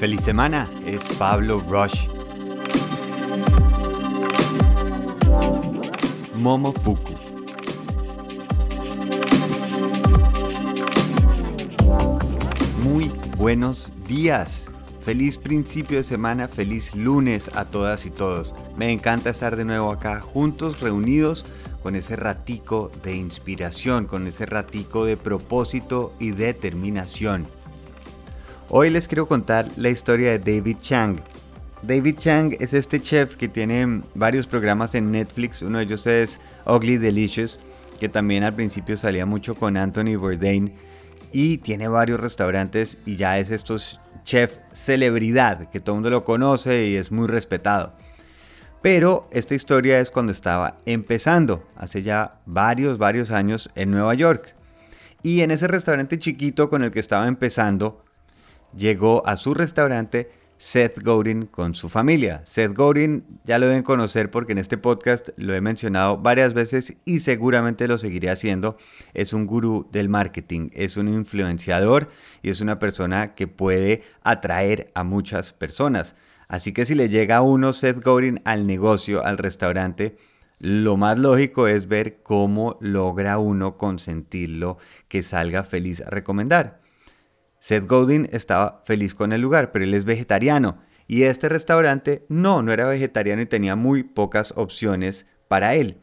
Feliz semana, es Pablo Rush. Momofuku. Muy buenos días. Feliz principio de semana, feliz lunes a todas y todos. Me encanta estar de nuevo acá juntos, reunidos con ese ratico de inspiración, con ese ratico de propósito y determinación. Hoy les quiero contar la historia de David Chang. David Chang es este chef que tiene varios programas en Netflix, uno de ellos es Ugly Delicious, que también al principio salía mucho con Anthony Bourdain y tiene varios restaurantes y ya es estos chef celebridad que todo el mundo lo conoce y es muy respetado. Pero esta historia es cuando estaba empezando, hace ya varios, varios años en Nueva York. Y en ese restaurante chiquito con el que estaba empezando, llegó a su restaurante Seth Godin con su familia. Seth Godin ya lo deben conocer porque en este podcast lo he mencionado varias veces y seguramente lo seguiré haciendo. Es un gurú del marketing, es un influenciador y es una persona que puede atraer a muchas personas. Así que si le llega a uno Seth Godin al negocio, al restaurante, lo más lógico es ver cómo logra uno consentirlo que salga feliz a recomendar. Seth Godin estaba feliz con el lugar, pero él es vegetariano y este restaurante no, no era vegetariano y tenía muy pocas opciones para él.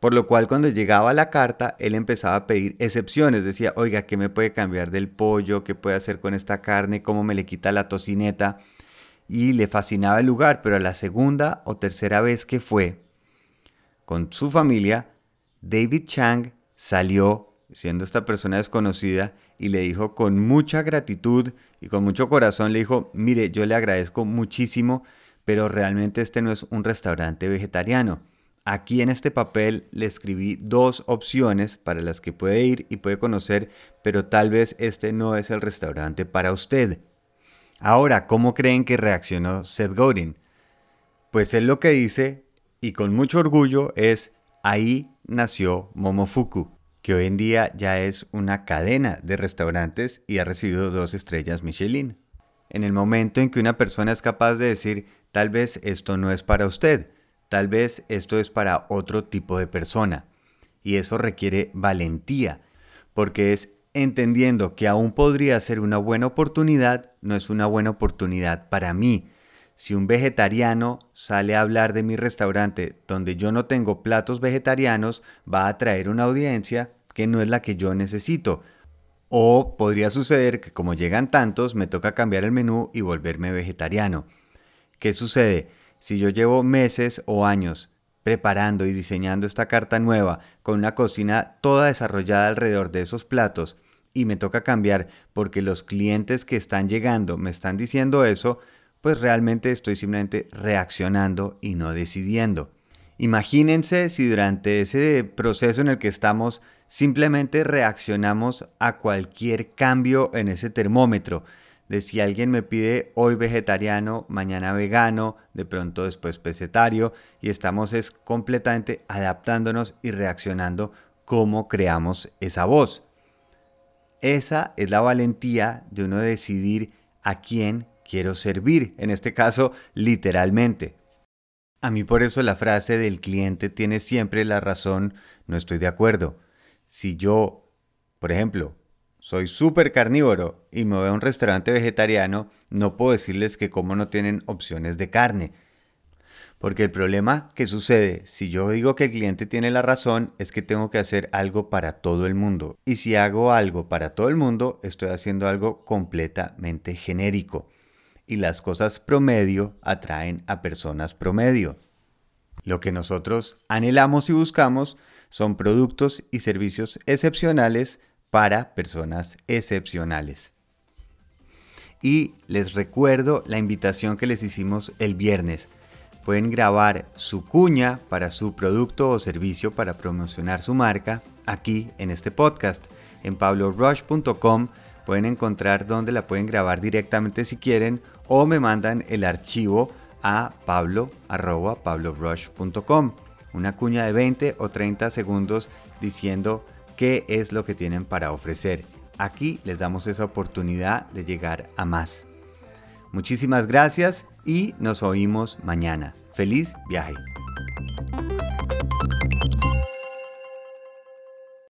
Por lo cual cuando llegaba la carta, él empezaba a pedir excepciones. Decía, oiga, ¿qué me puede cambiar del pollo? ¿Qué puede hacer con esta carne? ¿Cómo me le quita la tocineta? y le fascinaba el lugar, pero a la segunda o tercera vez que fue con su familia, David Chang salió, siendo esta persona desconocida, y le dijo con mucha gratitud y con mucho corazón, le dijo, mire, yo le agradezco muchísimo, pero realmente este no es un restaurante vegetariano. Aquí en este papel le escribí dos opciones para las que puede ir y puede conocer, pero tal vez este no es el restaurante para usted. Ahora, ¿cómo creen que reaccionó Seth Godin? Pues él lo que dice, y con mucho orgullo, es ahí nació Momofuku, que hoy en día ya es una cadena de restaurantes y ha recibido dos estrellas Michelin. En el momento en que una persona es capaz de decir, tal vez esto no es para usted, tal vez esto es para otro tipo de persona. Y eso requiere valentía, porque es entendiendo que aún podría ser una buena oportunidad, no es una buena oportunidad para mí. Si un vegetariano sale a hablar de mi restaurante donde yo no tengo platos vegetarianos, va a atraer una audiencia que no es la que yo necesito. O podría suceder que como llegan tantos, me toca cambiar el menú y volverme vegetariano. ¿Qué sucede? Si yo llevo meses o años preparando y diseñando esta carta nueva con una cocina toda desarrollada alrededor de esos platos y me toca cambiar porque los clientes que están llegando me están diciendo eso, pues realmente estoy simplemente reaccionando y no decidiendo. Imagínense si durante ese proceso en el que estamos simplemente reaccionamos a cualquier cambio en ese termómetro. De si alguien me pide hoy vegetariano, mañana vegano, de pronto después pesetario, y estamos es completamente adaptándonos y reaccionando como creamos esa voz. Esa es la valentía de uno decidir a quién quiero servir, en este caso literalmente. A mí por eso la frase del cliente tiene siempre la razón, no estoy de acuerdo. Si yo, por ejemplo, soy súper carnívoro y me voy a un restaurante vegetariano, no puedo decirles que como no tienen opciones de carne. Porque el problema que sucede si yo digo que el cliente tiene la razón es que tengo que hacer algo para todo el mundo. Y si hago algo para todo el mundo, estoy haciendo algo completamente genérico. Y las cosas promedio atraen a personas promedio. Lo que nosotros anhelamos y buscamos son productos y servicios excepcionales para personas excepcionales. Y les recuerdo la invitación que les hicimos el viernes pueden grabar su cuña para su producto o servicio para promocionar su marca aquí en este podcast. En pablorush.com pueden encontrar dónde la pueden grabar directamente si quieren o me mandan el archivo a pablo.pablorush.com. Una cuña de 20 o 30 segundos diciendo qué es lo que tienen para ofrecer. Aquí les damos esa oportunidad de llegar a más. Muchísimas gracias y nos oímos mañana. Feliz viaje.